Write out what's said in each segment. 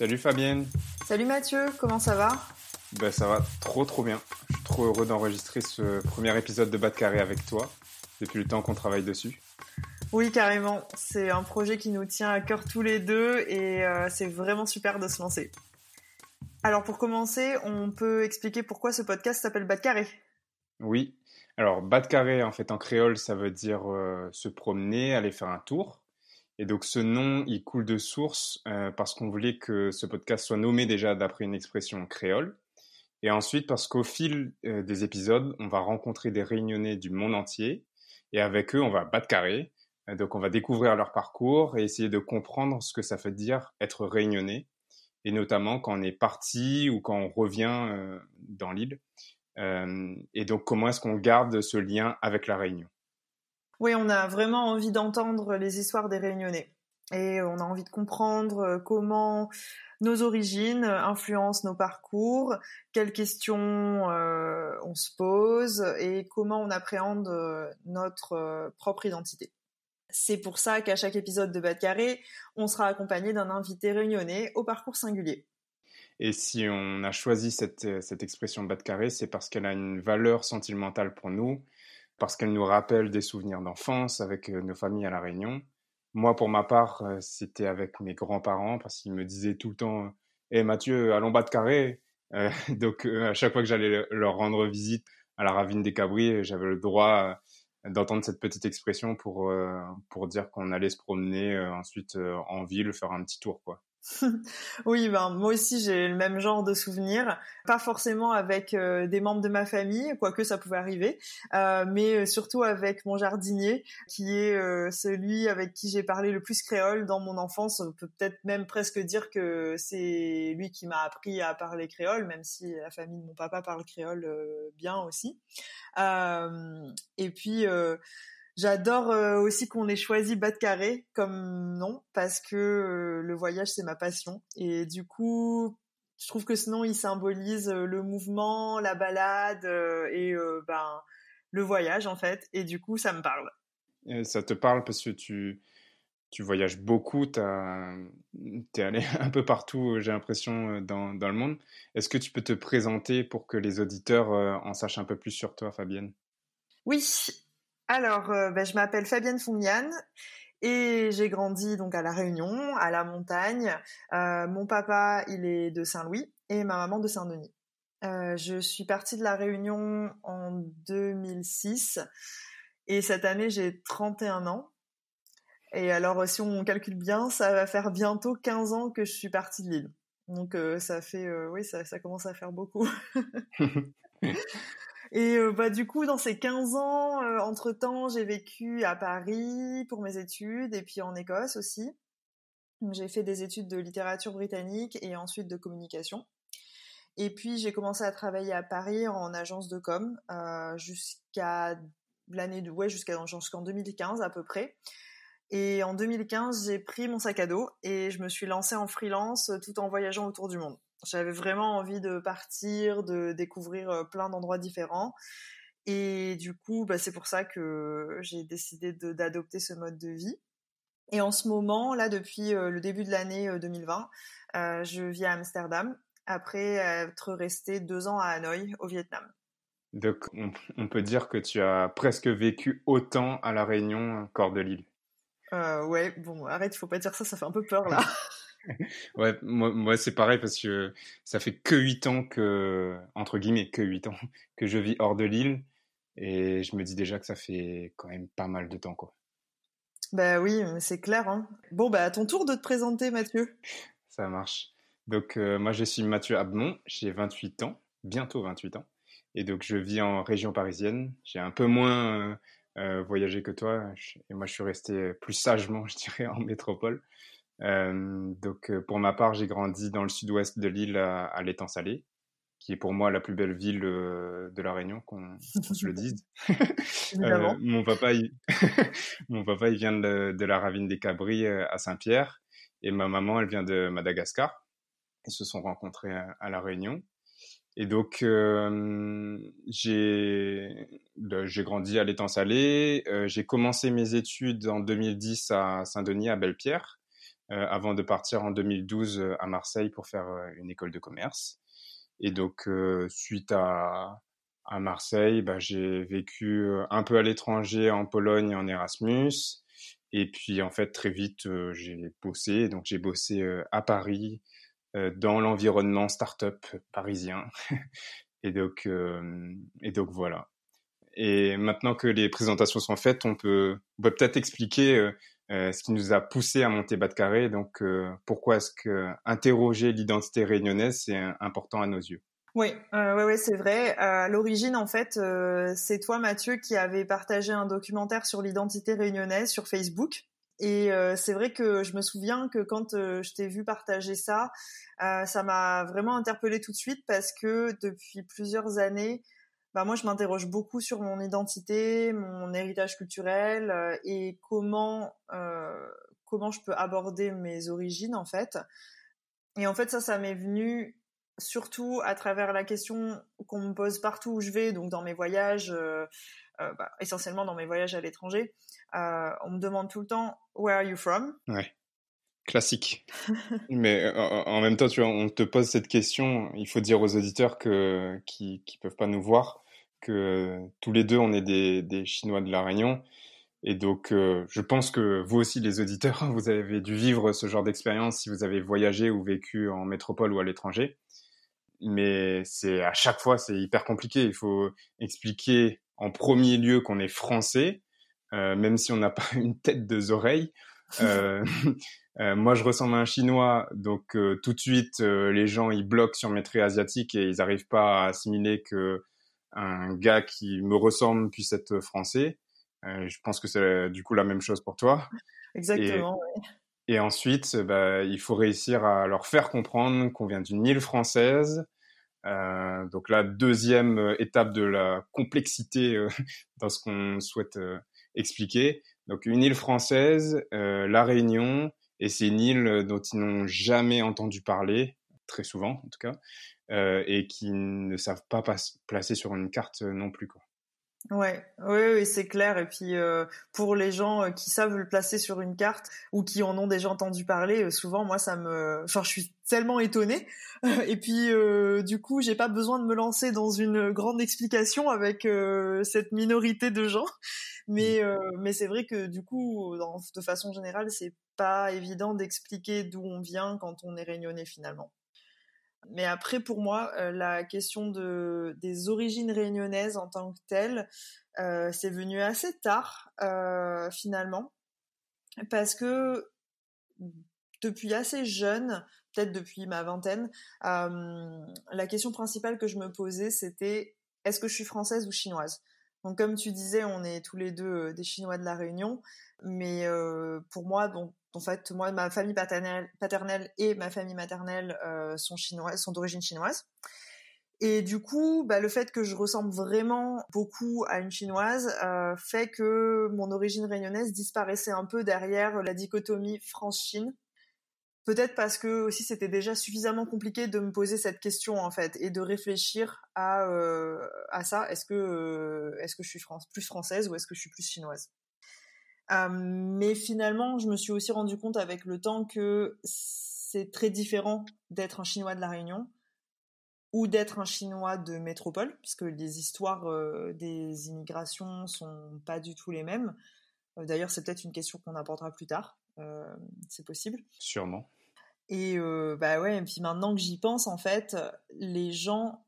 Salut Fabienne Salut Mathieu, comment ça va? Ben ça va trop trop bien. Je suis trop heureux d'enregistrer ce premier épisode de Bas de Carré avec toi, depuis le temps qu'on travaille dessus. Oui, carrément. C'est un projet qui nous tient à cœur tous les deux et euh, c'est vraiment super de se lancer. Alors pour commencer, on peut expliquer pourquoi ce podcast s'appelle Bas de Carré? Oui. Alors Bas de Carré, en fait, en créole, ça veut dire euh, se promener, aller faire un tour. Et donc ce nom, il coule de source euh, parce qu'on voulait que ce podcast soit nommé déjà d'après une expression créole. Et ensuite parce qu'au fil euh, des épisodes, on va rencontrer des réunionnais du monde entier. Et avec eux, on va battre carré. Euh, donc on va découvrir leur parcours et essayer de comprendre ce que ça veut dire être réunionnais. Et notamment quand on est parti ou quand on revient dans l'île. et donc comment est-ce qu'on garde ce lien avec la Réunion? Oui, on a vraiment envie d'entendre les histoires des Réunionnais. Et on a envie de comprendre euh, comment nos origines influencent nos parcours, quelles questions euh, on se pose et comment on appréhende euh, notre propre identité. C'est pour ça qu'à chaque épisode de Bas de Carré, on sera accompagné d'un invité réunionnais au parcours singulier. Et si on a choisi cette, expression Bas de Carré, c'est parce qu'elle a une valeur sentimentale pour nous, parce qu'elle nous rappelle des souvenirs d'enfance avec euh, nos familles à La Réunion. Moi, pour ma part, euh, c'était avec mes grands-parents parce qu'ils me disaient tout le temps Hé «Eh, Mathieu, allons bas de carré euh, Donc, à chaque fois que j'allais leur rendre visite à la ravine des Cabris, j'avais le droit d'entendre cette petite expression pour, pour dire qu'on allait se promener ensuite en ville, faire un petit tour. quoi. oui, ben moi aussi j'ai le même genre de souvenirs, pas forcément avec euh, des membres de ma famille, quoique ça pouvait arriver, euh, mais euh, surtout avec mon jardinier, qui est celui avec qui j'ai parlé le plus créole dans mon enfance. On peut peut-être même presque dire que c'est lui qui m'a appris à parler créole, même si la famille de mon papa parle créole bien aussi. et puis J'adore euh, aussi qu'on ait choisi Bas de Carré comme nom parce que euh, le voyage c'est ma passion et du coup je trouve que ce nom il symbolise euh, le mouvement, la balade et ben le voyage en fait et du coup ça me parle. ça te parle parce que tu tu voyages beaucoup, tu es allé un peu partout, j'ai l'impression, dans, dans, le monde. Est-ce que tu peux te présenter pour que les auditeurs en sachent un peu plus sur toi, Fabienne? Oui, alors, euh, ben, je m'appelle Fabienne Fongiane et j'ai grandi donc à La Réunion, à la montagne. Euh, mon papa, il est de Saint-Louis et ma maman de Saint-Denis. Euh, je suis partie de La Réunion en 2006 et cette année, j'ai 31 ans. Et alors, si on calcule bien, ça va faire bientôt 15 ans que je suis partie de l'île. Donc, ça fait, oui, ça commence à faire beaucoup. Et euh, bah, du coup, dans ces 15 ans, euh, entre-temps, j'ai vécu à Paris pour mes études et puis en Écosse aussi. J'ai fait des études de littérature britannique et ensuite de communication. Et puis j'ai commencé à travailler à Paris en agence de com euh, jusqu'à l'année de ouais jusqu'à jusqu'en 2015 à peu près. Et en 2015, j'ai pris mon sac à dos et je me suis lancée en freelance tout en voyageant autour du monde. J'avais vraiment envie de partir, de découvrir plein d'endroits différents. Et du coup, bah, c'est pour ça que j'ai décidé d'adopter ce mode de vie. Et en ce moment, là, depuis le début de l'année 2020, euh, je vis à Amsterdam après être resté deux ans à Hanoï, au Vietnam. Donc, on, peut dire que tu as presque vécu autant à La Réunion qu'hors de l'île. Euh, ouais, bon, arrête, il faut pas dire ça, ça fait un peu peur là. ouais, moi, c'est pareil parce que ça fait que 8 ans que, entre guillemets, que 8 ans que je vis hors de l'île et je me dis déjà que ça fait quand même pas mal de temps, quoi. Bah oui, c'est clair. Hein. Bon, bah à ton tour de te présenter, Mathieu. Ça marche. Donc, euh, moi, je suis Mathieu Abmont, j'ai 28 ans, bientôt 28 ans. Et donc, je vis en région parisienne. J'ai un peu moins voyager que toi. Et moi, je suis resté plus sagement, je dirais, en métropole. Donc, pour ma part, j'ai grandi dans le sud-ouest de l'île à, à l'étang salé qui est pour moi la plus belle ville de la Réunion, qu'on se le dise. euh, mon, papa, il... mon papa, il vient de, la ravine des Cabris à Saint-Pierre, et ma maman, elle vient de Madagascar. Ils se sont rencontrés à, la Réunion. Et donc, euh, j'ai grandi à l'étang salé. Euh, j'ai commencé mes études en 2010 à Saint-Denis, à Belle-Pierre, euh, avant de partir en 2012 à Marseille pour faire une école de commerce. Et donc, euh, suite à, à Marseille, bah, j'ai vécu euh, un peu à l'étranger, en Pologne, en Erasmus. Et puis, en fait, très vite, euh, j'ai bossé. Donc, j'ai bossé à Paris, dans l'environnement startup parisien. et donc, et donc voilà. Et maintenant que les présentations sont faites, on peut, peut-être expliquer euh, ce qui nous a poussé à monter Bas de Carré. Donc, euh, pourquoi est-ce que interroger l'identité réunionnaise, c'est important à nos yeux? Oui, euh, ouais, c'est vrai. À l'origine, en fait, euh, c'est toi, Mathieu, qui avait partagé un documentaire sur l'identité réunionnaise sur Facebook. Et c'est vrai que je me souviens que quand je t'ai vu partager ça, ça m'a vraiment interpellée tout de suite parce que depuis plusieurs années, bah moi je m'interroge beaucoup sur mon identité, mon héritage culturel euh, et comment euh, comment je peux aborder mes origines en fait. Et en fait ça ça m'est venu surtout à travers la question qu'on me pose partout où je vais, donc dans mes voyages, euh, bah, essentiellement dans mes voyages à l'étranger. On me demande tout le temps Where are you from? Classique. Mais en même temps, tu vois, on te pose cette question. Il faut dire aux auditeurs que, qui ne peuvent pas nous voir que tous les deux, on est des, des Chinois de la Réunion. Et donc, euh, je pense que vous aussi, les auditeurs, vous avez dû vivre ce genre d'expérience si vous avez voyagé ou vécu en métropole ou à l'étranger. Mais c'est à chaque fois, c'est hyper compliqué. Il faut expliquer en premier lieu qu'on est français, euh, même si on n'a pas une tête, deux oreilles. Euh, euh, moi, je ressemble à un Chinois, donc euh, tout de suite, euh, les gens ils bloquent sur mes traits asiatiques et ils n'arrivent pas à assimiler que un gars qui me ressemble puisse être français. je pense que c'est du coup la même chose pour toi. Exactement. Et, et ensuite, bah, il faut réussir à leur faire comprendre qu'on vient d'une île française. donc la deuxième étape de la complexité dans ce qu'on souhaite expliquer. Donc une île française, la Réunion, et c'est une île dont ils n'ont jamais entendu parler, très souvent en tout cas, euh, et qui ne savent pas placer sur une carte non plus. Quoi. Ouais, oui, oui c'est clair. Et puis euh, pour les gens euh, qui savent le placer sur une carte ou qui en ont déjà entendu parler, euh, souvent moi ça me, enfin je suis tellement étonnée. Et puis euh, du coup j'ai pas besoin de me lancer dans une grande explication avec cette minorité de gens. Mais mmh. mais c'est vrai que du coup dans, de façon générale c'est pas évident d'expliquer d'où on vient quand on est réunionnais finalement. Mais après, pour moi, euh, la question de, des origines réunionnaises en tant que telles, euh, c'est venu assez tard, euh, finalement, parce que depuis assez jeune, peut-être depuis ma vingtaine, la question principale que je me posais, c'était est-ce que je suis française ou chinoise? Donc comme tu disais, on est tous les deux des Chinois de la Réunion, mais pour moi, donc en fait, moi, ma famille paternelle, paternelle et ma famille maternelle euh, sont chinoises, sont d'origine chinoise. Et du coup, bah, le fait que je ressemble vraiment beaucoup à une chinoise euh, fait que mon origine réunionnaise disparaissait un peu derrière la dichotomie France-Chine. Peut-être parce que aussi c'était déjà suffisamment compliqué de me poser cette question en fait et de réfléchir à euh, à ça. Est-ce que euh, est-ce que je suis plus française ou est-ce que je suis plus chinoise? Euh, mais finalement, je me suis aussi rendu compte avec le temps que c'est très différent d'être un Chinois de la Réunion ou d'être un Chinois de métropole, puisque les histoires des immigrations sont pas du tout les mêmes. D'ailleurs, c'est peut-être une question qu'on abordera plus tard. C'est possible. Sûrement. Et bah ouais. Et puis maintenant que j'y pense, en fait, les gens,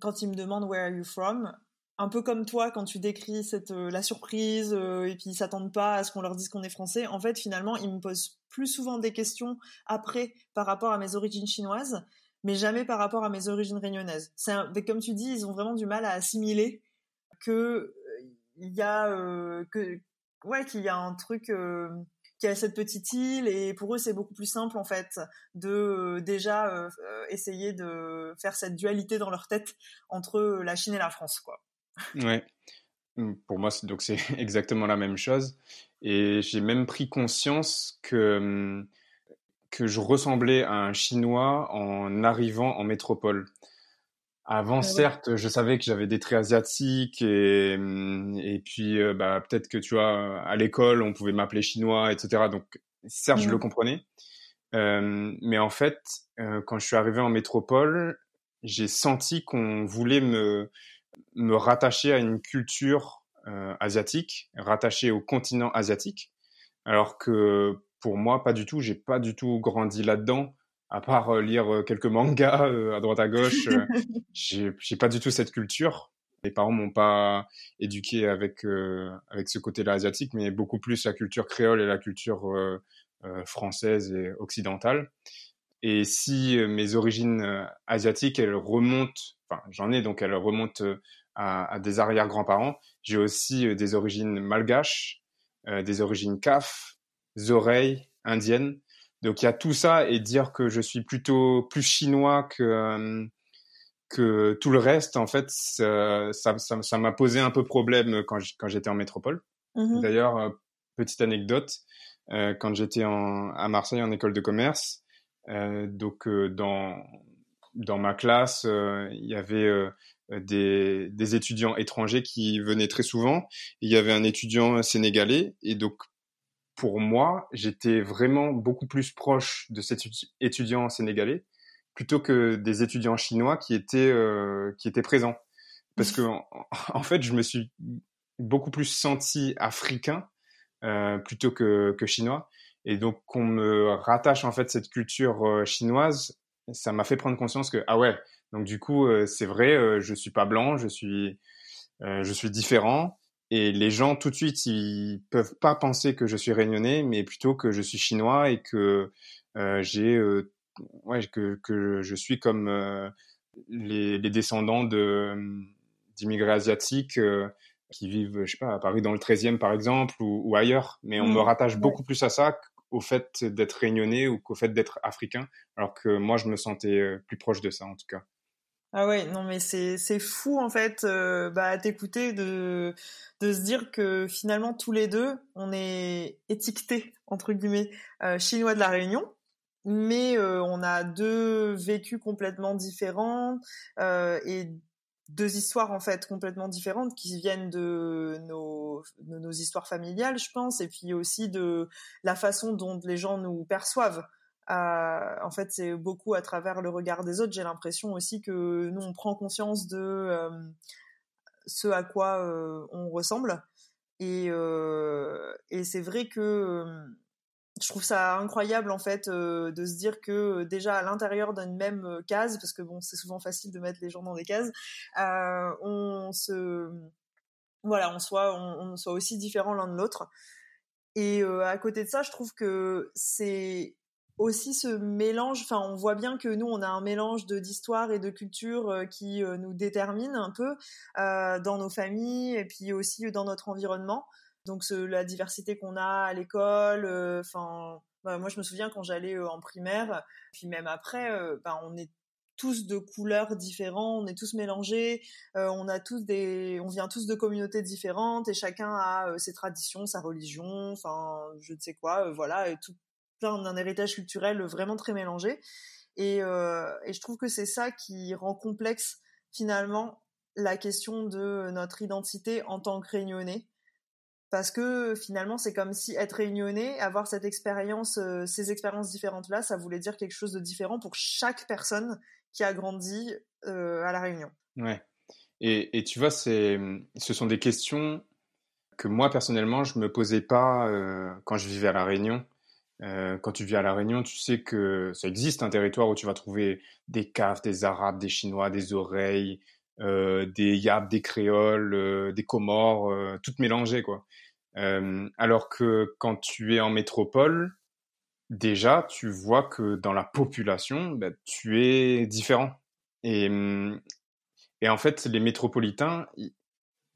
quand ils me demandent Where are you from, un peu comme toi quand tu décris cette euh, la surprise euh, et puis ils s'attendent pas à ce qu'on leur dise qu'on est français. En fait, finalement, ils me posent plus souvent des questions après par rapport à mes origines chinoises, mais jamais par rapport à mes origines réunionnaises. C'est comme tu dis, ils ont vraiment du mal à assimiler que euh, y a que ouais qu'il y a un truc qui a cette petite île et pour eux c'est beaucoup plus simple en fait de déjà essayer de faire cette dualité dans leur tête entre la Chine et la France quoi. Ouais. Mmh, pour moi, donc c'est exactement la même chose. Et j'ai même pris conscience que, mmh, que je ressemblais à un Chinois en arrivant en métropole. Avant, ah certes, je savais que j'avais des traits asiatiques et, mmh, et puis euh, bah, peut-être que tu vois, à l'école, on pouvait m'appeler chinois, etc. Donc, certes, je le comprenais. Euh, mais en fait, euh, quand je suis arrivé en métropole, j'ai senti qu'on voulait me, me rattacher à une culture asiatique, rattachée au continent asiatique, alors que pour moi, pas du tout. J'ai pas du tout grandi là-dedans, à part euh, lire euh, quelques mangas à droite à gauche. j'ai pas du tout cette culture. Les parents m'ont pas éduqué avec avec ce côté-là asiatique, mais beaucoup plus la culture créole et la culture française et occidentale. Et si mes origines asiatiques, elles remontent, enfin j'en ai donc elles remontent à, des arrière-grands-parents. J'ai aussi euh, des origines malgaches, euh, des origines kaf, oreilles indiennes. Donc il y a tout ça et dire que je suis plutôt plus chinois que euh, que tout le reste, en fait, ça m'a ça, posé un peu problème quand j'étais en métropole. Mmh D'ailleurs, petite anecdote, quand j'étais à Marseille en école de commerce, donc dans dans ma classe, il y avait euh, des, des, étudiants étrangers qui venaient très souvent. Il y avait un étudiant sénégalais et donc pour moi, j'étais vraiment beaucoup plus proche de cet étudiant sénégalais plutôt que des étudiants chinois qui étaient euh, qui étaient présents. Parce que en, fait, je me suis beaucoup plus senti africain euh, plutôt que, que chinois. Et donc qu'on me rattache en fait cette culture euh, chinoise, ça m'a fait prendre conscience que ah ouais, donc du coup, euh, c'est vrai, euh, je suis pas blanc, je suis, euh, je suis différent. Et les gens tout de suite, ils peuvent pas penser que je suis réunionnais, mais plutôt que je suis chinois et que j'ai, ouais, que, que je suis comme les, les, descendants de d'immigrés asiatiques qui vivent, je sais pas, à Paris dans le 13e par exemple ou, ou ailleurs. Mais on me mmh. rattache beaucoup plus à ça au fait d'être réunionnais ou qu'au fait d'être africain, alors que moi je me sentais plus proche de ça en tout cas. Ah ouais, non mais c'est fou en fait euh, bah à t'écouter de de se dire que finalement tous les deux on est étiquetés entre guillemets euh, chinois de la Réunion, mais euh, on a deux vécus complètement différents et deux histoires en fait complètement différentes qui viennent de nos, de nos histoires familiales, je pense, et puis aussi de la façon dont les gens nous perçoivent en fait, c'est beaucoup à travers le regard des autres. J'ai l'impression aussi que nous, on prend conscience de euh, ce à quoi euh, on ressemble. Et, euh, et c'est vrai que je trouve ça incroyable en fait de se dire que déjà à l'intérieur d'une même case, parce que bon, c'est souvent facile de mettre les gens dans des cases, on se voilà, on soit on soit aussi différents l'un de l'autre. Et à côté de ça, je trouve que c'est aussi ce mélange, enfin on voit bien que nous on a un mélange de d'histoire et de culture euh, qui euh, nous détermine un peu euh, dans nos familles et puis aussi dans notre environnement. Donc la diversité qu'on a à l'école, enfin bah, moi je me souviens quand j'allais en primaire, puis même après, bah, on est tous de couleurs différentes, on est tous mélangés, on a tous des, on vient tous de communautés différentes et chacun a ses traditions, sa religion, enfin je ne sais quoi, voilà, et tout, d'un héritage culturel vraiment très mélangé. Euh, et, je trouve que c'est ça qui rend complexe finalement la question de notre identité en tant que réunionnais. Parce que finalement, c'est comme si être réunionnais, avoir cette expérience, euh, ces expériences différentes-là, ça voulait dire quelque chose de différent pour chaque personne qui a grandi euh, à La Réunion. Ouais. Et, tu vois, c'est, ce sont des questions que moi, personnellement, je me posais pas quand je vivais à La Réunion. Euh, quand tu vis à La Réunion, tu sais que ça existe un territoire où tu vas trouver des caves, des Arabes, des Chinois, des oreilles, euh, des Yabs, des Créoles, euh, des Comores, toutes mélangées, quoi. alors que quand tu es en métropole, déjà, tu vois que dans la population, bah, tu es différent. Et, et en fait, les métropolitains,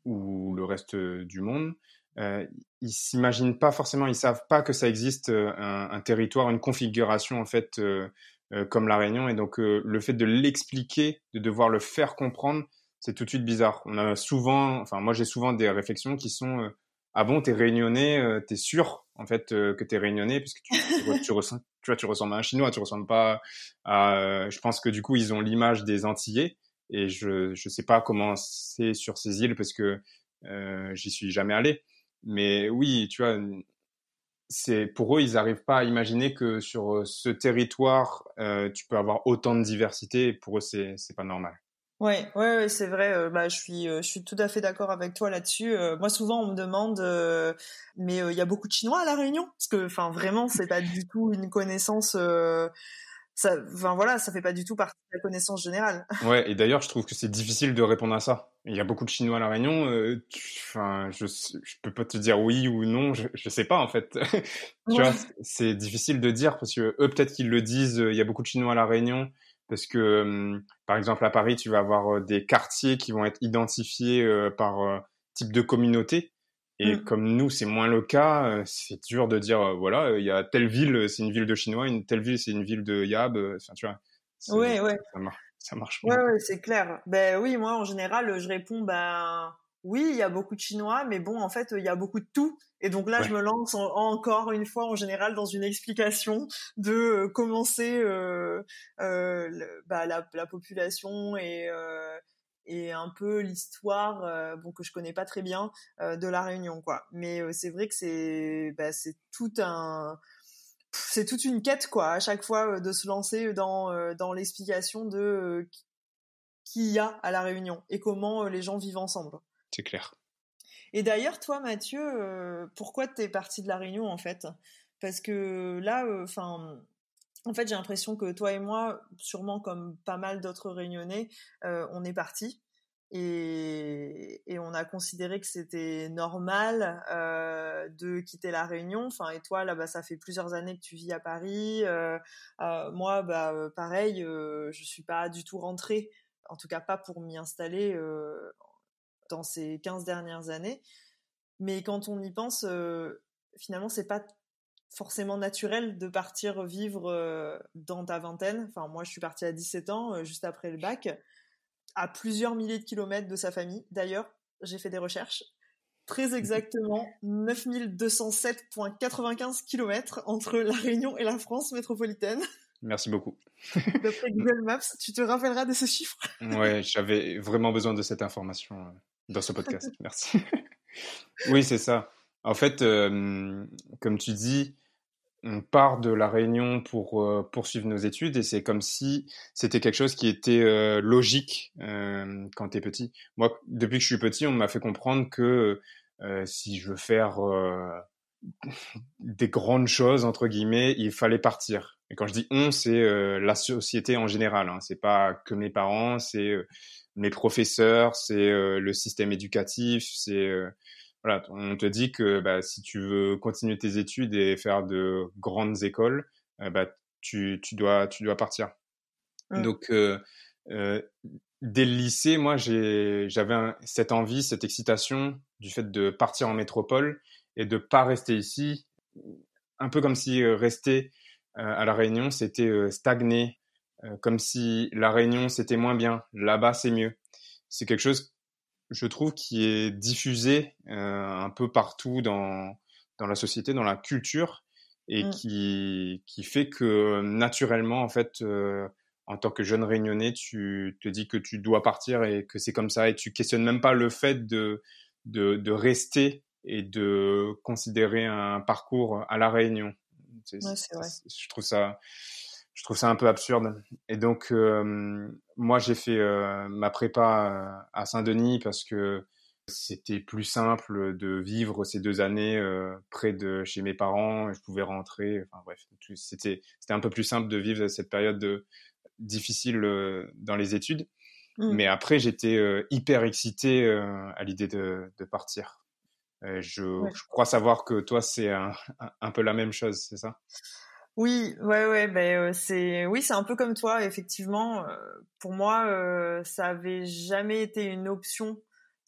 ou le reste du monde, euh, ils s'imaginent pas forcément, ils savent pas que ça existe un, un territoire, une configuration en fait comme la Réunion, et donc le fait de l'expliquer, de devoir le faire comprendre, c'est tout de suite bizarre. On a souvent, enfin moi j'ai souvent des réflexions qui sont ah bon, t'es réunionnais, euh, t'es sûr en fait euh, que t'es réunionnais puisque tu, tu, tu, ressens, tu vois, tu ressembles à un chinois, tu ressembles pas à. Euh, je pense que du coup ils ont l'image des Antillais et je je sais pas comment c'est sur ces îles parce que euh, j'y suis jamais allé. Mais oui, tu vois, c'est pour eux ils n'arrivent pas à imaginer que sur ce territoire tu peux avoir autant de diversité. Pour eux c'est c'est pas normal. Ouais, ouais, ouais c'est vrai. Bah, je suis, je suis tout à fait d'accord avec toi là-dessus. Moi, souvent, on me demande, mais il y a beaucoup de Chinois à la Réunion, parce que, enfin, vraiment, c'est pas du tout une connaissance. Ça, enfin voilà, ça fait pas du tout partie de la connaissance générale. Ouais, et d'ailleurs, je trouve que c'est difficile de répondre à ça. Il y a beaucoup de Chinois à la Réunion. Enfin, je, je peux pas te dire oui ou non. Je, je sais pas en fait. tu vois, c'est difficile de dire parce que eux, peut-être qu'ils le disent. Il y a beaucoup de Chinois à la Réunion parce que par exemple à Paris, tu vas avoir des quartiers qui vont être identifiés par type de communauté. Et mmh. comme nous, c'est moins le cas, c'est dur de dire, voilà, il y a telle ville, c'est une ville de Chinois, une telle ville, c'est une ville de Yab. Enfin, tu vois. Ouais, ouais. Ça marche, ça marche. Ouais, ouais, c'est clair. Ben oui, moi, en général, je réponds, ben oui, il y a beaucoup de Chinois, mais bon, en fait, il y a beaucoup de tout. Et donc là, je me lance encore une fois, en général, dans une explication de euh, commencer euh, euh, bah, la, population et, et un peu l'histoire, bon que je connais pas très bien, de la Réunion, quoi. Mais c'est vrai que c'est bah, c'est tout un c'est toute une quête quoi à chaque fois de se lancer dans dans l'explication de qui y a à la Réunion et comment les gens vivent ensemble. C'est clair. Et d'ailleurs, toi, Mathieu, euh, pourquoi tu es parti de la Réunion en fait? Parce que là, euh, enfin. En fait, j'ai l'impression que toi et moi, sûrement comme pas mal d'autres réunionnais, euh, on est partis et, on a considéré que c'était normal de quitter la Réunion. Enfin, et toi, là-bas, ça fait plusieurs années que tu vis à Paris. moi, bah, pareil, je suis pas du tout rentrée, en tout cas pas pour m'y installer dans ces 15 dernières années. Mais quand on y pense, euh, finalement, c'est pas forcément naturel de partir vivre euh, dans ta vingtaine. Enfin, moi, je suis partie à 17 ans, euh, juste après le bac, à plusieurs milliers de kilomètres de sa famille. D'ailleurs, j'ai fait des recherches. Très exactement, 9207,95 kilomètres entre La Réunion et la France métropolitaine. Merci beaucoup. D'après Google Maps, tu te rappelleras de ce chiffre Ouais, j'avais vraiment besoin de cette information dans ce podcast. Merci. oui, c'est ça. En fait, euh, comme tu dis, on part de la Réunion pour euh, poursuivre nos études et c'est comme si c'était quelque chose qui était euh, logique quand tu es petit. Moi, depuis que je suis petit, on m'a fait comprendre que si je veux faire des grandes choses entre guillemets, il fallait partir. Et quand je dis on, c'est la société en général. Hein. C'est pas que mes parents, c'est mes professeurs, c'est euh, le système éducatif, c'est euh, voilà, on te dit que bah, si tu veux continuer tes études et faire de grandes écoles, euh, bah, tu, tu, dois, tu dois partir. Mmh. Donc, euh, dès le lycée, moi, j'avais cette envie, cette excitation du fait de partir en métropole et de pas rester ici. Un peu comme si rester à La Réunion, c'était stagner, euh, comme si la Réunion c'était moins bien, là-bas c'est mieux. C'est quelque chose, je trouve, qui est diffusé euh, un peu partout dans dans la société, dans la culture, et mmh. qui qui fait que naturellement, en fait, euh, en tant que jeune Réunionnais, tu te dis que tu dois partir et que c'est comme ça, et tu questionnes même pas le fait de de, de rester et de considérer un parcours à la Réunion. Ouais, vrai. Je trouve ça je trouve ça un peu absurde. Et donc, euh, moi, j'ai fait euh, ma prépa à Saint-Denis parce que c'était plus simple de vivre ces deux années euh, près de chez mes parents. Je pouvais rentrer. Enfin bref, c'était c'était un peu plus simple de vivre cette période de, difficile dans les études. Mmh. Mais après, j'étais hyper excité à l'idée de, de, partir. Je, je, crois savoir que toi, c'est un, un, peu la même chose, c'est ça? Oui, ouais, ouais, ben c'est, oui, c'est un peu comme toi, effectivement. pour moi, ça avait jamais été une option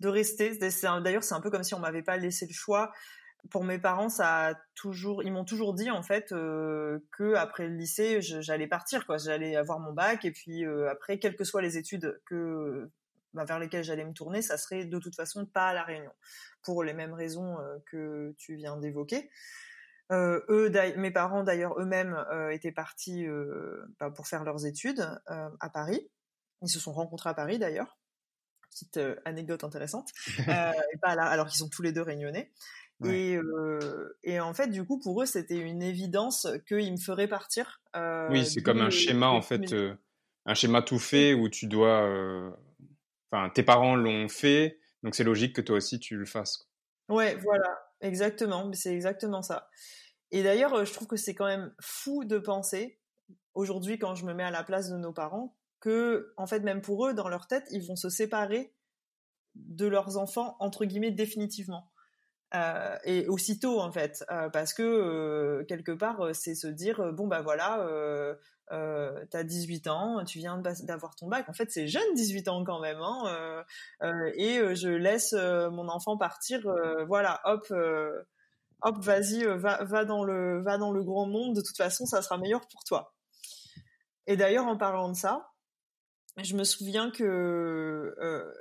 de rester. D'ailleurs, c'est un peu comme si on m'avait pas laissé le choix. Pour mes parents, ça a toujours, ils m'ont toujours dit en fait euh, que après le lycée, j'allais partir, quoi. J'allais avoir mon bac et puis euh, après, quelles que soient les études bah, vers lesquelles j'allais me tourner, ça serait de toute façon pas à la Réunion, pour les mêmes raisons euh, que tu viens d'évoquer. Euh, eux, mes parents d'ailleurs eux-mêmes euh, étaient partis euh, bah, pour faire leurs études à Paris. Ils se sont rencontrés à Paris d'ailleurs. Petite anecdote intéressante. et pas là, alors qu'ils sont tous les deux réunionnais. Et, et, en fait, du coup, pour eux, c'était une évidence qu'ils me feraient partir. oui, c'est comme un schéma, en fait, un schéma tout fait où tu dois. Enfin, tes parents l'ont fait, donc c'est logique que toi aussi tu le fasses. Ouais, voilà, exactement. C'est exactement ça. Et d'ailleurs, euh, je trouve que c'est quand même fou de penser, aujourd'hui, quand je me mets à la place de nos parents, que, en fait, même pour eux, dans leur tête, ils vont se séparer de leurs enfants, entre guillemets, définitivement. Euh, et aussitôt, en fait, euh, parce que, quelque part, c'est se dire, bon, bah voilà, euh, t'as 18 ans, tu viens d'avoir ton bac. En fait, c'est jeune 18 ans quand même. Hein, et je laisse mon enfant partir. voilà, hop hop, vas-y, euh, va, dans le, va dans le grand monde, de toute façon, ça sera meilleur pour toi. Et d'ailleurs, en parlant de ça, je me souviens que euh,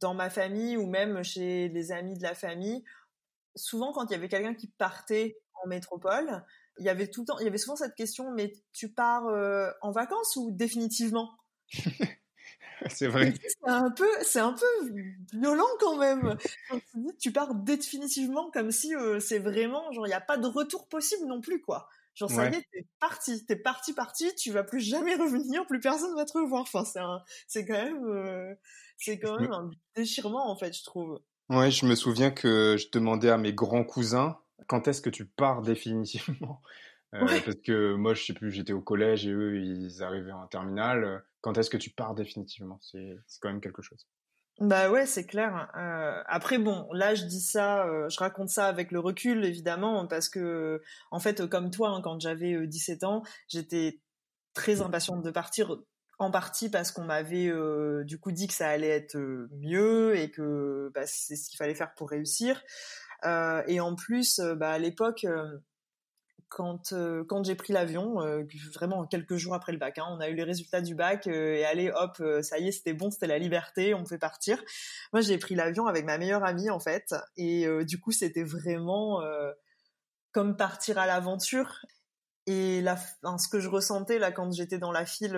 dans ma famille ou même chez les amis de la famille, souvent quand il y avait quelqu'un qui partait en métropole, il y avait tout le temps, il y avait souvent cette question, mais tu pars euh, en vacances ou définitivement? C'est vrai. C'est un peu, c'est un peu violent quand même. Quand tu dis, tu pars définitivement comme si euh, c'est vraiment, genre, il n'y a pas de retour possible non plus, quoi. Genre, ça y est, t'es parti, t'es parti, parti, tu vas plus jamais revenir, plus personne va te revoir. Enfin, c'est un, c'est quand même, euh, c'est quand même un déchirement, en fait, je trouve. Ouais, je me souviens que je demandais à mes grands cousins, quand est-ce que tu pars définitivement? Euh, parce que moi, je sais plus, j'étais au collège et eux, ils arrivaient en terminale. Quand est-ce que tu pars définitivement? C'est quand même quelque chose. Bah ouais, c'est clair. Euh, après bon, là je dis ça, euh, je raconte ça avec le recul évidemment parce que en fait comme toi hein, quand j'avais 17 ans, j'étais très impatiente de partir en partie parce qu'on m'avait du coup dit que ça allait être mieux et que bah, c'est ce qu'il fallait faire pour réussir. Et en plus, bah, à l'époque, quand, euh, quand j'ai pris l'avion, euh, vraiment quelques jours après le bac, hein, on a eu les résultats du bac euh, et allez hop, ça y est, c'était bon, c'était la liberté, on pouvait partir. Moi, j'ai pris l'avion avec ma meilleure amie en fait, et du coup, c'était vraiment comme partir à l'aventure. Et ce que je ressentais là quand j'étais dans la file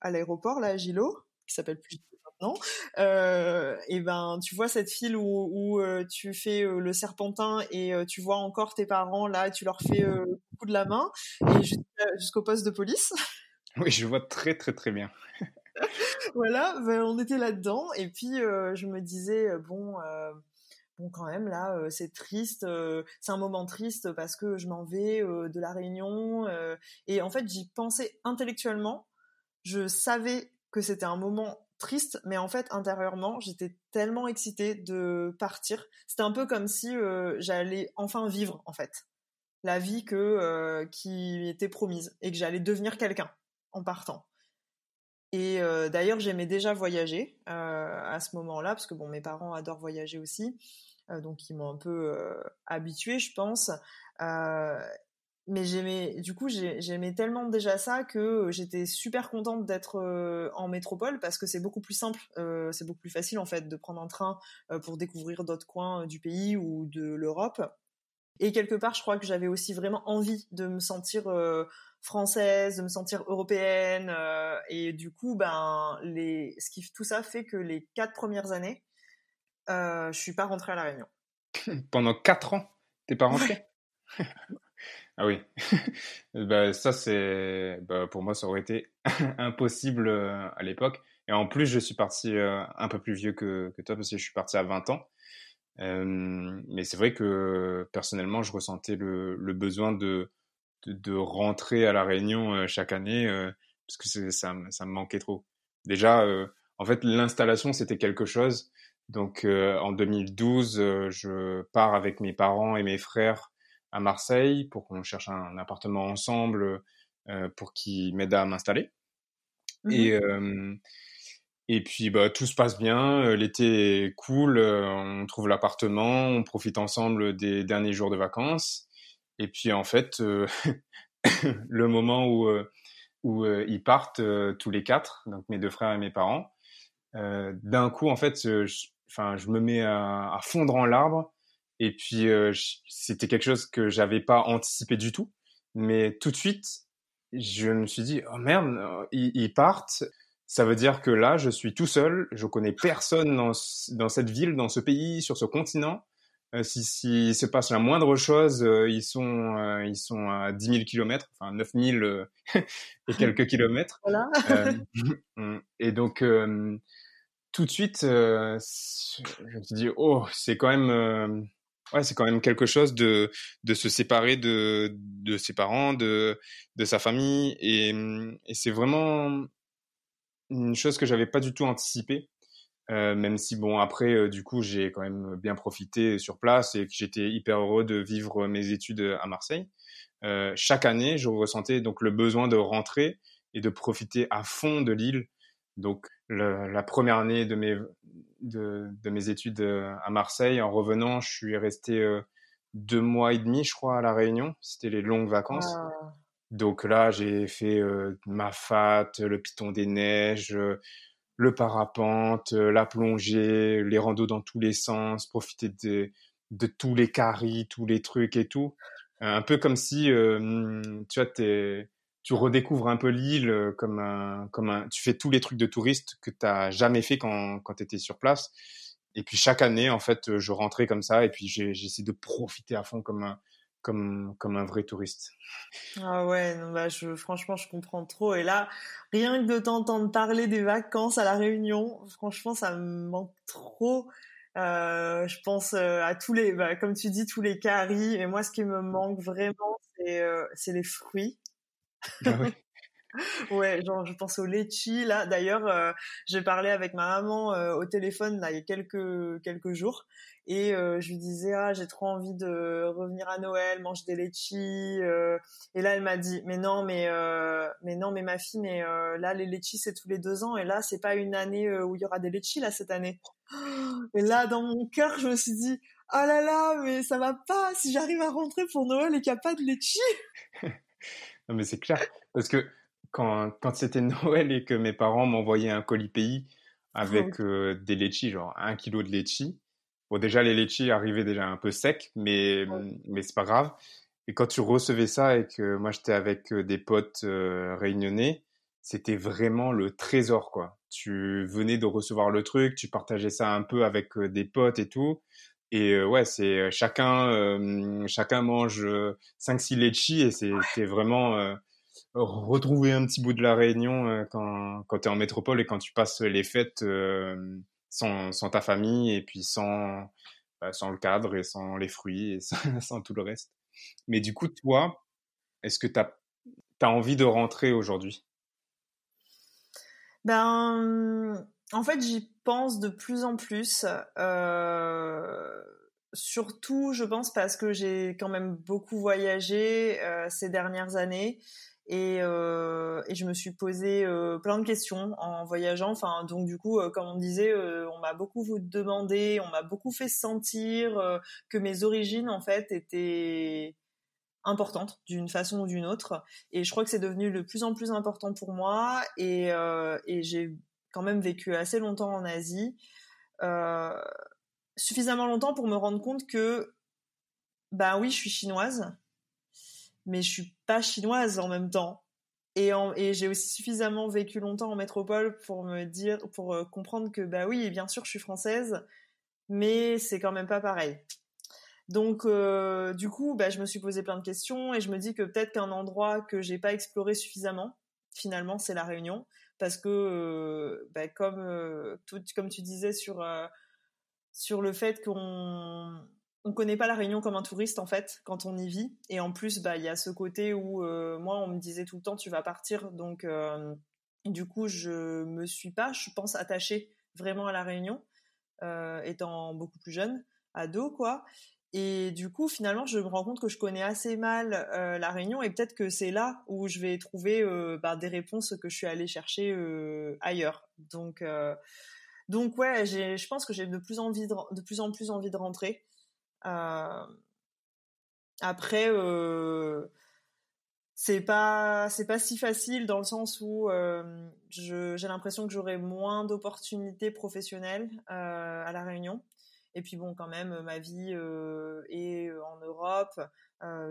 à l'aéroport, là, à Gilo, qui s'appelle plus non euh, et ben tu vois cette file où, où euh, tu fais euh, le serpentin et euh, tu vois encore tes parents là, tu leur fais le coup de la main et jusqu'au poste de police. Oui, je vois très très très bien. voilà, ben, on était là-dedans et puis je me disais bon bon quand même là c'est triste c'est un moment triste parce que je m'en vais de la réunion et en fait j'y pensais intellectuellement je savais que c'était un moment triste, mais en fait intérieurement j'étais tellement excitée de partir. C'était un peu comme si euh, j'allais enfin vivre en fait la vie que euh, qui était promise et que j'allais devenir quelqu'un en partant. Et euh, d'ailleurs j'aimais déjà voyager à ce moment-là parce que bon mes parents adorent voyager aussi, donc ils m'ont un peu habituée je pense mais j'aimais du coup j'aimais tellement déjà ça que euh, j'étais super contente d'être euh, en métropole parce que c'est beaucoup plus simple euh, c'est beaucoup plus facile en fait de prendre un train pour découvrir d'autres coins du pays ou de l'Europe. Et quelque part je crois que j'avais aussi vraiment envie de me sentir française de me sentir européenne et du coup ben les ce qui tout ça fait que les quatre premières années je suis pas rentrée à la Réunion. Pendant quatre ans t'es pas rentrée Ah oui, bah, ça c'est, bah, pour moi ça aurait été impossible euh, à l'époque. Et en plus, je suis parti euh, un peu plus vieux que, toi parce que je suis parti à 20 ans. Mais c'est vrai que personnellement, je ressentais le, besoin de, de, de, rentrer à la Réunion euh, chaque année parce que ça, ça me manquait trop. Déjà, en fait, l'installation c'était quelque chose. Donc en 2012, je pars avec mes parents et mes frères à Marseille pour qu'on cherche un, appartement ensemble euh, pour qu'il m'aide à m'installer. Mmh et, euh, Et puis bah, tout se passe bien, l'été est cool, on trouve l'appartement, on profite ensemble des derniers jours de vacances. Et puis en fait, le moment où, où ils partent tous les quatre, donc mes deux frères et mes parents, d'un coup en fait, je, je me mets à, à fondre en l'arbre. Et puis c'était quelque chose que j'avais pas anticipé du tout, mais tout de suite, je me suis dit oh merde, ils, ils partent ça veut dire que là, je suis tout seul, je connais personne dans, dans cette ville, dans ce pays, sur ce continent. Euh, si, si se passe la moindre chose, euh, ils sont euh, ils sont à 10 000 kilomètres, enfin 9 000 et quelques kilomètres. Voilà. Mm. et donc tout de suite, je me suis dit oh c'est quand même ouais c'est quand même quelque chose de de se séparer de de ses parents, de de sa famille et, et c'est vraiment une chose que j'avais pas du tout anticipée. Euh, même si bon après euh, du coup j'ai quand même bien profité sur place et que j'étais hyper heureux de vivre mes études à Marseille. Euh, chaque année, je ressentais donc le besoin de rentrer et de profiter à fond de l'île. Donc la première année de mes de, de, mes études euh, à Marseille, en revenant, je suis resté euh, deux mois et demi, je crois, à la Réunion. C'était les longues vacances. Ah. Donc là, j'ai fait euh, ma fat, le piton des neiges, euh, le parapente, la plongée, les randos dans tous les sens, profiter de, de tous les caries, tous les trucs et tout. Un peu comme si, tu vois, tu redécouvres un peu l'île comme un, comme un, tu fais tous les trucs de touriste que tu n'as jamais fait quand, quand tu étais sur place. Et puis chaque année, en fait, je rentrais comme ça et puis j'essaie de profiter à fond comme un, comme, comme un vrai touriste. Ah ouais, bah je, franchement, je comprends trop. Et là, rien que de t'entendre parler des vacances à La Réunion, franchement, ça me manque trop. Euh, je pense euh, à tous les, bah, comme tu dis, tous les caries. Et moi, ce qui me manque vraiment, c'est euh, les fruits. Ah oui. ouais, genre je pense au litchi là. D'ailleurs, euh, j'ai parlé avec ma maman euh, au téléphone là il y a quelques quelques jours et euh, je lui disais ah j'ai trop envie de revenir à Noël, manger des litchis. et là elle m'a dit mais non mais mais non mais ma fille mais là les litchis c'est tous les deux ans et là c'est pas une année où il y aura des litchis là cette année. Et là dans mon cœur je me suis dit ah là là mais ça va pas si j'arrive à rentrer pour Noël et qu'il n'y a pas de litchi. non mais c'est clair parce que quand, quand c'était Noël et que mes parents m'envoyaient un colis pays avec euh, des litchis, genre un kilo de litchis. Bon, déjà, les litchis arrivaient déjà un peu secs, mais, mais c'est pas grave. Et quand tu recevais ça et que moi j'étais avec euh, des potes euh, réunionnais, c'était vraiment le trésor, quoi. Tu venais de recevoir le truc, tu partageais ça un peu avec des potes et tout. Et ouais, c'est chacun, chacun mange 5-6 litchis et c'est vraiment retrouver un petit bout de la Réunion quand, quand tu es en métropole et quand tu passes les fêtes sans, sans, ta famille et puis sans, bah, sans le cadre et sans les fruits et sans, tout le reste. Mais du coup, toi, est-ce que tu as, as, envie de rentrer aujourd'hui? Ben, en fait, j'y pense de plus en plus. Euh, surtout, je pense, parce que j'ai quand même beaucoup voyagé ces dernières années et, euh, et, je me suis posé euh, plein de questions en voyageant. Enfin, donc du coup, euh, comme on disait, euh, on m'a beaucoup demandé, on m'a beaucoup fait sentir euh, que mes origines en fait étaient importantes d'une façon ou d'une autre. Et je crois que c'est devenu de plus en plus important pour moi. Et j'ai quand même vécu assez longtemps en Asie, suffisamment longtemps pour me rendre compte que, ben oui, je suis chinoise mais je suis pas chinoise en même temps. Et, j'ai aussi suffisamment vécu longtemps en métropole pour me dire, pour euh, comprendre que bah oui, bien sûr, je suis française, mais c'est quand même pas pareil. Donc, euh, du coup, bah, je me suis posé plein de questions et je me dis que peut-être qu'un endroit que j'ai pas exploré suffisamment, finalement, c'est la Réunion, parce que, bah, comme comme tu disais sur sur le fait qu'on on connaît pas la Réunion comme un touriste en fait quand on y vit. Et en plus bah il y a ce côté où moi on me disait tout le temps tu vas partir. Donc du coup je me suis pas je pense attachée vraiment à la Réunion étant beaucoup plus jeune ado quoi Et du coup, finalement, je me rends compte que je connais assez mal la Réunion et peut-être que c'est là où je vais trouver bah, des réponses que je suis allée chercher ailleurs. Donc, donc ouais, je pense que j'ai de plus de, plus en plus envie de rentrer. après, c'est pas c'est pas si facile dans le sens où euh, j'ai l'impression que j'aurai moins d'opportunités professionnelles euh, à la Réunion et puis bon quand même ma vie euh, est en Europe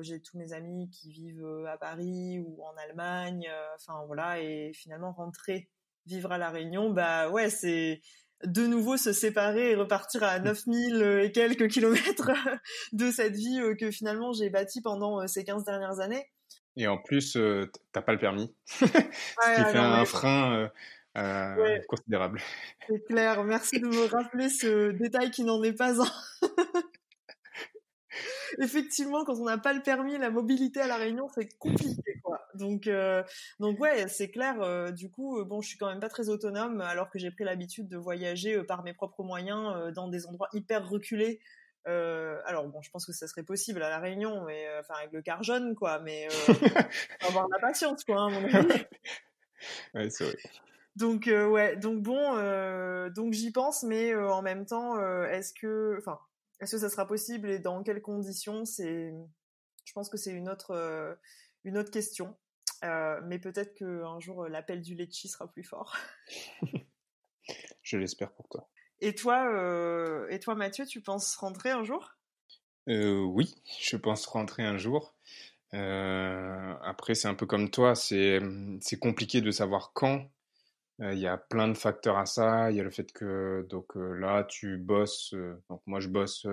j'ai tous mes amis qui vivent à Paris ou en Allemagne enfin voilà. Et finalement rentrer vivre à la Réunion bah ouais c'est de nouveau se séparer et repartir à 9000 et quelques kilomètres de cette vie que finalement j'ai bâtie pendant ces 15 dernières années. Et en plus, euh, t'as pas le permis, ce qui fait un frein euh, euh, considérable. C'est clair. Merci de me rappeler ce détail qui n'en est pas un. Effectivement, quand on n'a pas le permis, la mobilité à la Réunion, c'est compliqué, quoi. Donc, donc ouais, c'est clair. du coup, bon, je suis quand même pas très autonome, alors que j'ai pris l'habitude de voyager par mes propres moyens dans des endroits hyper reculés euh, alors bon, je pense que ça serait possible à la Réunion, mais euh, enfin avec le car jaune, quoi. Mais euh, avoir de la patience, quoi, hein, mon avis. ouais, c'est vrai. Donc ouais, donc bon, donc j'y pense, mais en même temps, est-ce que, enfin, est-ce que ça sera possible et dans quelles conditions C'est, je pense que c'est une autre, une autre question. mais peut-être qu'un jour l'appel du Lecce sera plus fort. je l'espère pour toi. Et toi, euh, et toi, Mathieu, tu penses rentrer un jour? Euh, Oui, je pense rentrer un jour. Euh, après, c'est un peu comme toi, c'est compliqué de savoir quand. Il y a plein de facteurs à ça. Il y a le fait que donc là, tu bosses. donc moi, je bosse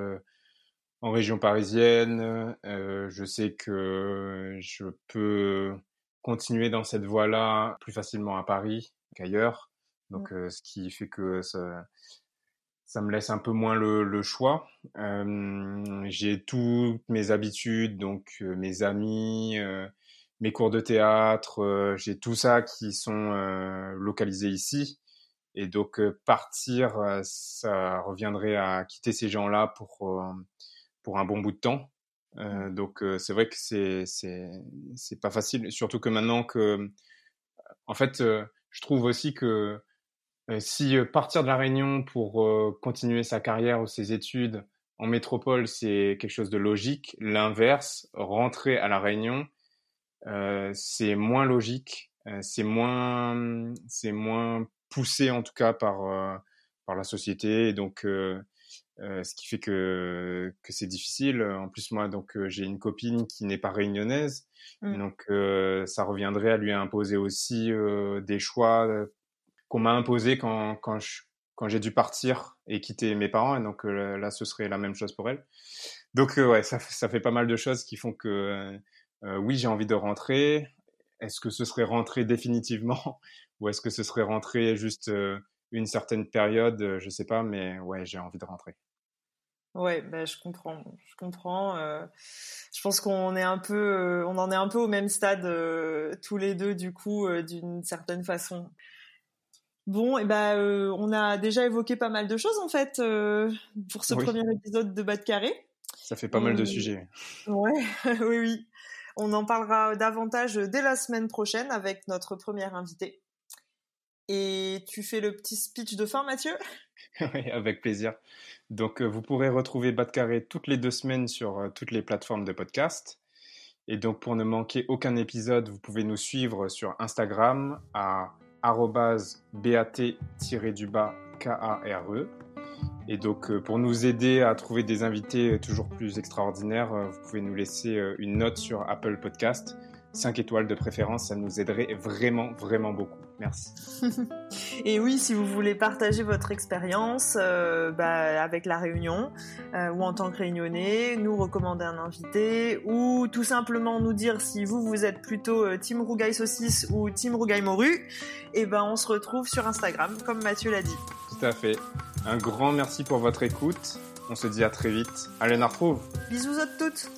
en région parisienne. je sais que je peux continuer dans cette voie-là plus facilement à Paris qu'ailleurs. Donc, mmh. ce qui fait que ça, ça me laisse un peu moins le, choix. Euh, j'ai toutes mes habitudes, donc euh, mes amis, mes cours de théâtre, j'ai tout ça qui sont localisés ici. Et donc partir, ça reviendrait à quitter ces gens-là pour pour un bon bout de temps. donc c'est vrai que c'est c'est c'est pas facile, surtout que maintenant que, en fait, je trouve aussi que euh, si euh, partir de la Réunion pour euh, continuer sa carrière ou ses études en métropole, c'est quelque chose de logique. L'inverse, rentrer à la Réunion, c'est moins logique, c'est moins, c'est moins poussé en tout cas par par la société. Et donc, ce qui fait que que c'est difficile. En plus, moi, donc j'ai une copine qui n'est pas réunionnaise, mmh. donc ça reviendrait à lui imposer aussi des choix qu'on m'a imposé quand, quand, quand j'ai dû partir et quitter mes parents. Et donc euh, là, ce serait la même chose pour elle. Donc euh, ouais, ça, ça, fait pas mal de choses qui font que euh, oui, j'ai envie de rentrer. Est-ce que ce serait rentrer définitivement ou est-ce que ce serait rentrer juste une certaine période Je sais pas, mais ouais, j'ai envie de rentrer. Ouais, bah, je comprends, je comprends. je pense qu'on est un peu, on en est un peu au même stade tous les deux du coup, d'une certaine façon. Bon, et eh ben, euh, on a déjà évoqué pas mal de choses en fait euh, pour ce premier épisode de Bas de Carré. Ça fait pas mal de sujets. Ouais, oui, oui. On en parlera davantage dès la semaine prochaine avec notre première invitée. Et tu fais le petit speech de fin, Mathieu? Oui, avec plaisir. Donc, euh, vous pourrez retrouver Bas de Carré toutes les deux semaines sur toutes les plateformes de podcast. Et donc, pour ne manquer aucun épisode, vous pouvez nous suivre sur Instagram à bat-du-bas K-A-R-E. Et donc, euh, pour nous aider à trouver des invités euh, toujours plus extraordinaires, euh, vous pouvez nous laisser une note sur Apple Podcast. 5 étoiles de préférence, ça nous aiderait vraiment, vraiment beaucoup. Merci. Et oui, si vous voulez partager votre expérience euh, bah, avec la Réunion euh, ou en tant que réunionnais, nous recommander un invité ou tout simplement nous dire si vous vous êtes plutôt euh, Team Saucisse ou Team Morue, et ben on se retrouve sur Instagram comme Mathieu l'a dit. Tout à fait. Un grand merci pour votre écoute. On se dit à très vite. Allez, on retrouve. Bisous à toutes.